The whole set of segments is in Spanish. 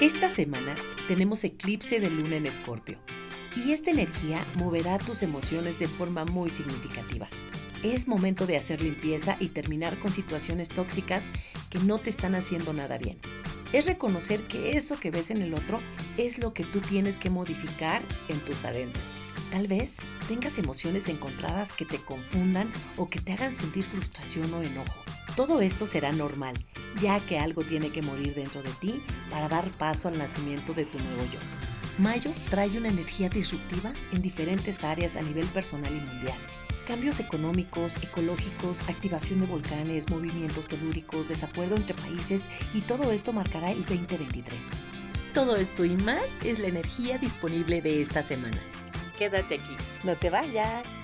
Esta semana tenemos eclipse de luna en Escorpio y esta energía moverá tus emociones de forma muy significativa. Es momento de hacer limpieza y terminar con situaciones tóxicas que no te están haciendo nada bien. Es reconocer que eso que ves en el otro es lo que tú tienes que modificar en tus adentros. Tal vez tengas emociones encontradas que te confundan o que te hagan sentir frustración o enojo. Todo esto será normal, ya que algo tiene que morir dentro de ti para dar paso al nacimiento de tu nuevo yo. Mayo trae una energía disruptiva en diferentes áreas a nivel personal y mundial. Cambios económicos, ecológicos, activación de volcanes, movimientos telúricos, desacuerdo entre países y todo esto marcará el 2023. Todo esto y más es la energía disponible de esta semana. Quédate aquí, no te vayas.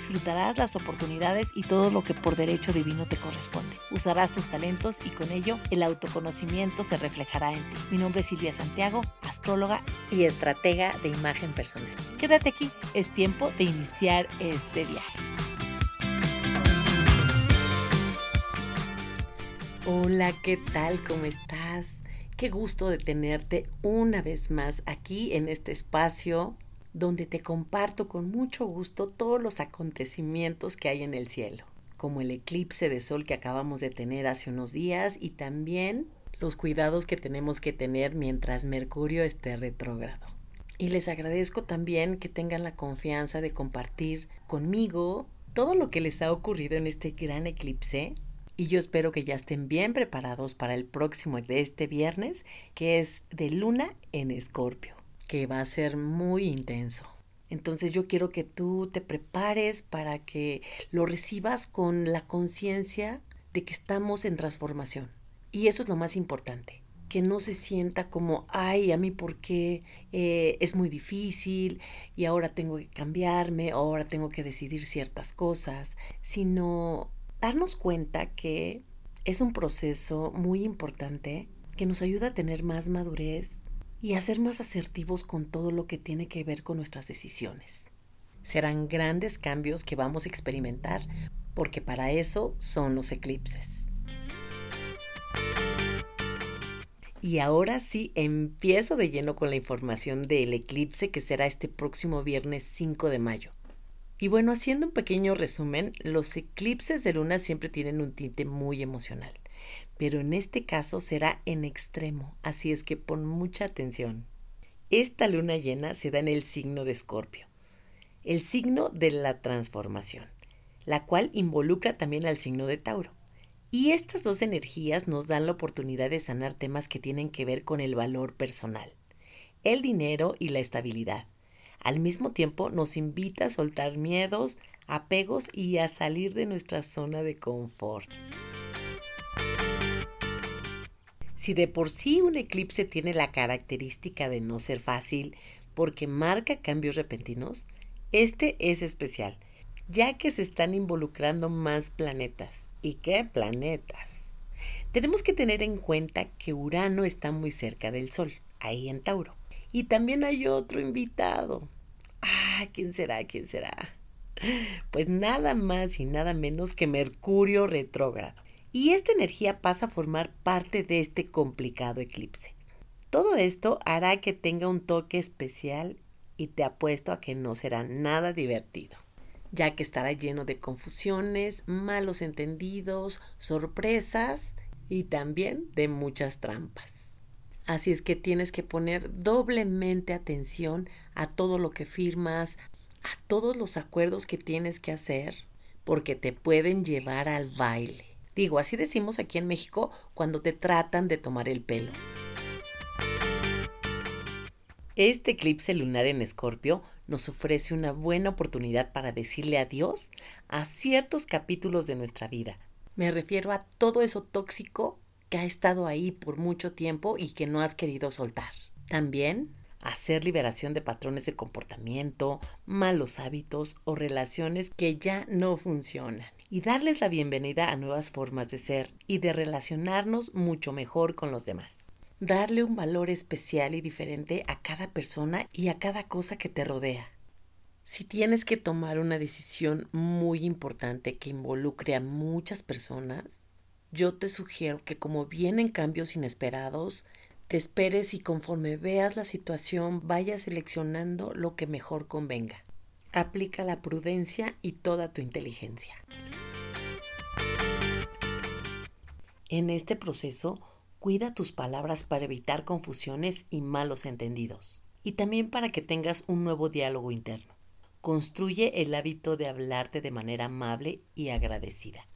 disfrutarás las oportunidades y todo lo que por derecho divino te corresponde. Usarás tus talentos y con ello el autoconocimiento se reflejará en ti. Mi nombre es Silvia Santiago, astróloga y estratega de imagen personal. Quédate aquí, es tiempo de iniciar este viaje. Hola, ¿qué tal? ¿Cómo estás? Qué gusto de tenerte una vez más aquí en este espacio donde te comparto con mucho gusto todos los acontecimientos que hay en el cielo, como el eclipse de sol que acabamos de tener hace unos días y también los cuidados que tenemos que tener mientras Mercurio esté retrógrado. Y les agradezco también que tengan la confianza de compartir conmigo todo lo que les ha ocurrido en este gran eclipse y yo espero que ya estén bien preparados para el próximo de este viernes, que es de luna en escorpio que va a ser muy intenso. Entonces yo quiero que tú te prepares para que lo recibas con la conciencia de que estamos en transformación. Y eso es lo más importante, que no se sienta como, ay, a mí por qué eh, es muy difícil y ahora tengo que cambiarme, ahora tengo que decidir ciertas cosas, sino darnos cuenta que es un proceso muy importante que nos ayuda a tener más madurez, y a ser más asertivos con todo lo que tiene que ver con nuestras decisiones. Serán grandes cambios que vamos a experimentar porque para eso son los eclipses. Y ahora sí, empiezo de lleno con la información del eclipse que será este próximo viernes 5 de mayo. Y bueno, haciendo un pequeño resumen, los eclipses de luna siempre tienen un tinte muy emocional pero en este caso será en extremo, así es que pon mucha atención. Esta luna llena se da en el signo de Escorpio, el signo de la transformación, la cual involucra también al signo de Tauro. Y estas dos energías nos dan la oportunidad de sanar temas que tienen que ver con el valor personal, el dinero y la estabilidad. Al mismo tiempo nos invita a soltar miedos, apegos y a salir de nuestra zona de confort. Si de por sí un eclipse tiene la característica de no ser fácil porque marca cambios repentinos, este es especial, ya que se están involucrando más planetas. ¿Y qué planetas? Tenemos que tener en cuenta que Urano está muy cerca del Sol, ahí en Tauro. Y también hay otro invitado. Ah, ¿quién será? ¿Quién será? Pues nada más y nada menos que Mercurio retrógrado y esta energía pasa a formar parte de este complicado eclipse. Todo esto hará que tenga un toque especial y te apuesto a que no será nada divertido, ya que estará lleno de confusiones, malos entendidos, sorpresas y también de muchas trampas. Así es que tienes que poner doblemente atención a todo lo que firmas, a todos los acuerdos que tienes que hacer, porque te pueden llevar al baile. Digo, así decimos aquí en México cuando te tratan de tomar el pelo. Este eclipse lunar en Escorpio nos ofrece una buena oportunidad para decirle adiós a ciertos capítulos de nuestra vida. Me refiero a todo eso tóxico que ha estado ahí por mucho tiempo y que no has querido soltar. También hacer liberación de patrones de comportamiento, malos hábitos o relaciones que ya no funcionan y darles la bienvenida a nuevas formas de ser y de relacionarnos mucho mejor con los demás. Darle un valor especial y diferente a cada persona y a cada cosa que te rodea. Si tienes que tomar una decisión muy importante que involucre a muchas personas, yo te sugiero que como vienen cambios inesperados, te esperes y conforme veas la situación vayas seleccionando lo que mejor convenga. Aplica la prudencia y toda tu inteligencia. En este proceso, cuida tus palabras para evitar confusiones y malos entendidos, y también para que tengas un nuevo diálogo interno. Construye el hábito de hablarte de manera amable y agradecida.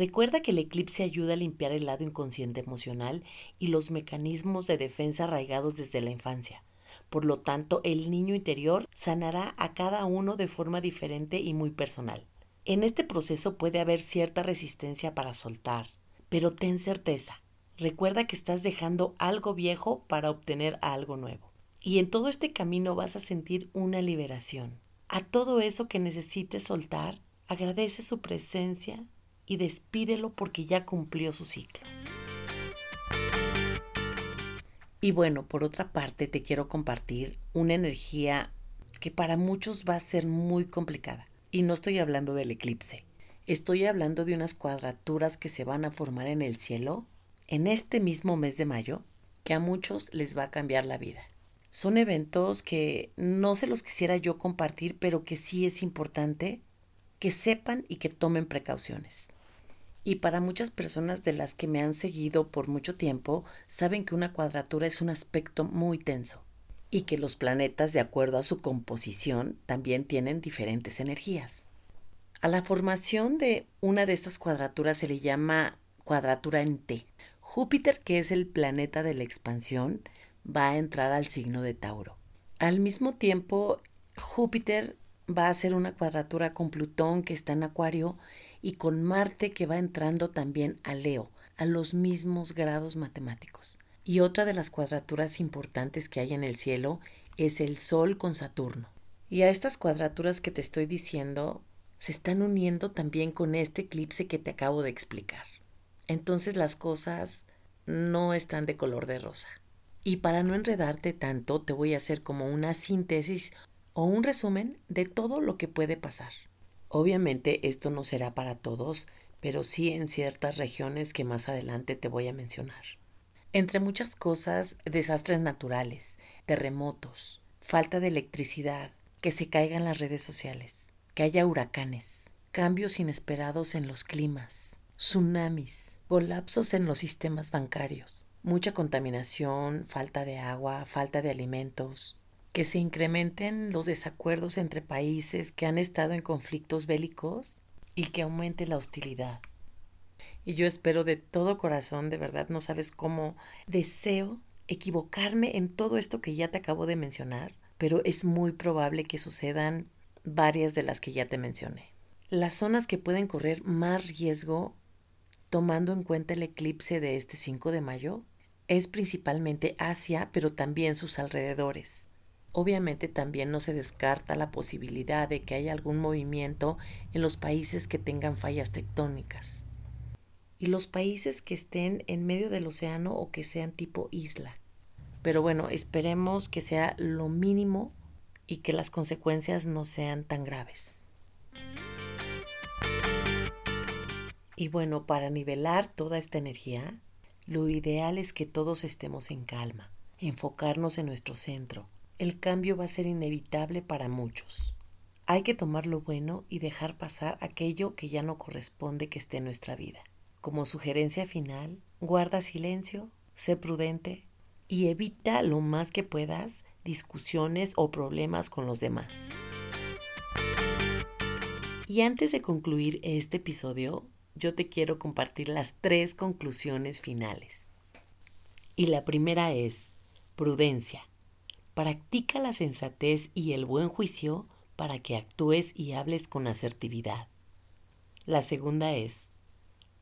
Recuerda que el eclipse ayuda a limpiar el lado inconsciente emocional y los mecanismos de defensa arraigados desde la infancia. Por lo tanto, el niño interior sanará a cada uno de forma diferente y muy personal. En este proceso puede haber cierta resistencia para soltar, pero ten certeza. Recuerda que estás dejando algo viejo para obtener algo nuevo. Y en todo este camino vas a sentir una liberación. A todo eso que necesites soltar, agradece su presencia, y despídelo porque ya cumplió su ciclo. Y bueno, por otra parte te quiero compartir una energía que para muchos va a ser muy complicada. Y no estoy hablando del eclipse. Estoy hablando de unas cuadraturas que se van a formar en el cielo en este mismo mes de mayo que a muchos les va a cambiar la vida. Son eventos que no se los quisiera yo compartir, pero que sí es importante que sepan y que tomen precauciones. Y para muchas personas de las que me han seguido por mucho tiempo, saben que una cuadratura es un aspecto muy tenso y que los planetas, de acuerdo a su composición, también tienen diferentes energías. A la formación de una de estas cuadraturas se le llama cuadratura en T. Júpiter, que es el planeta de la expansión, va a entrar al signo de Tauro. Al mismo tiempo, Júpiter va a hacer una cuadratura con Plutón, que está en Acuario, y con Marte que va entrando también a Leo, a los mismos grados matemáticos. Y otra de las cuadraturas importantes que hay en el cielo es el Sol con Saturno. Y a estas cuadraturas que te estoy diciendo se están uniendo también con este eclipse que te acabo de explicar. Entonces las cosas no están de color de rosa. Y para no enredarte tanto, te voy a hacer como una síntesis o un resumen de todo lo que puede pasar. Obviamente esto no será para todos, pero sí en ciertas regiones que más adelante te voy a mencionar. Entre muchas cosas, desastres naturales, terremotos, falta de electricidad, que se caigan las redes sociales, que haya huracanes, cambios inesperados en los climas, tsunamis, colapsos en los sistemas bancarios, mucha contaminación, falta de agua, falta de alimentos, que se incrementen los desacuerdos entre países que han estado en conflictos bélicos y que aumente la hostilidad. Y yo espero de todo corazón, de verdad, no sabes cómo deseo equivocarme en todo esto que ya te acabo de mencionar, pero es muy probable que sucedan varias de las que ya te mencioné. Las zonas que pueden correr más riesgo, tomando en cuenta el eclipse de este 5 de mayo, es principalmente Asia, pero también sus alrededores. Obviamente también no se descarta la posibilidad de que haya algún movimiento en los países que tengan fallas tectónicas y los países que estén en medio del océano o que sean tipo isla. Pero bueno, esperemos que sea lo mínimo y que las consecuencias no sean tan graves. Y bueno, para nivelar toda esta energía, lo ideal es que todos estemos en calma, enfocarnos en nuestro centro, el cambio va a ser inevitable para muchos. Hay que tomar lo bueno y dejar pasar aquello que ya no corresponde que esté en nuestra vida. Como sugerencia final, guarda silencio, sé prudente y evita lo más que puedas discusiones o problemas con los demás. Y antes de concluir este episodio, yo te quiero compartir las tres conclusiones finales. Y la primera es prudencia. Practica la sensatez y el buen juicio para que actúes y hables con asertividad. La segunda es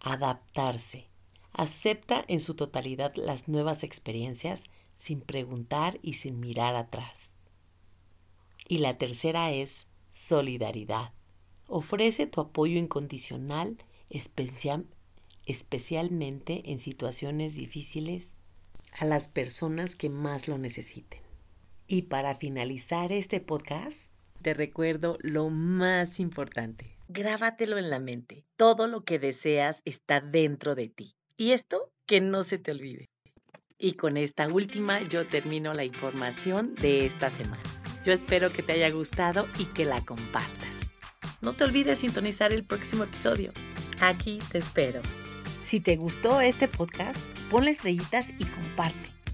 adaptarse. Acepta en su totalidad las nuevas experiencias sin preguntar y sin mirar atrás. Y la tercera es solidaridad. Ofrece tu apoyo incondicional, especialmente en situaciones difíciles, a las personas que más lo necesiten. Y para finalizar este podcast, te recuerdo lo más importante. Grábatelo en la mente. Todo lo que deseas está dentro de ti. Y esto que no se te olvide. Y con esta última yo termino la información de esta semana. Yo espero que te haya gustado y que la compartas. No te olvides sintonizar el próximo episodio. Aquí te espero. Si te gustó este podcast, ponle estrellitas y comparte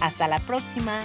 Hasta la próxima.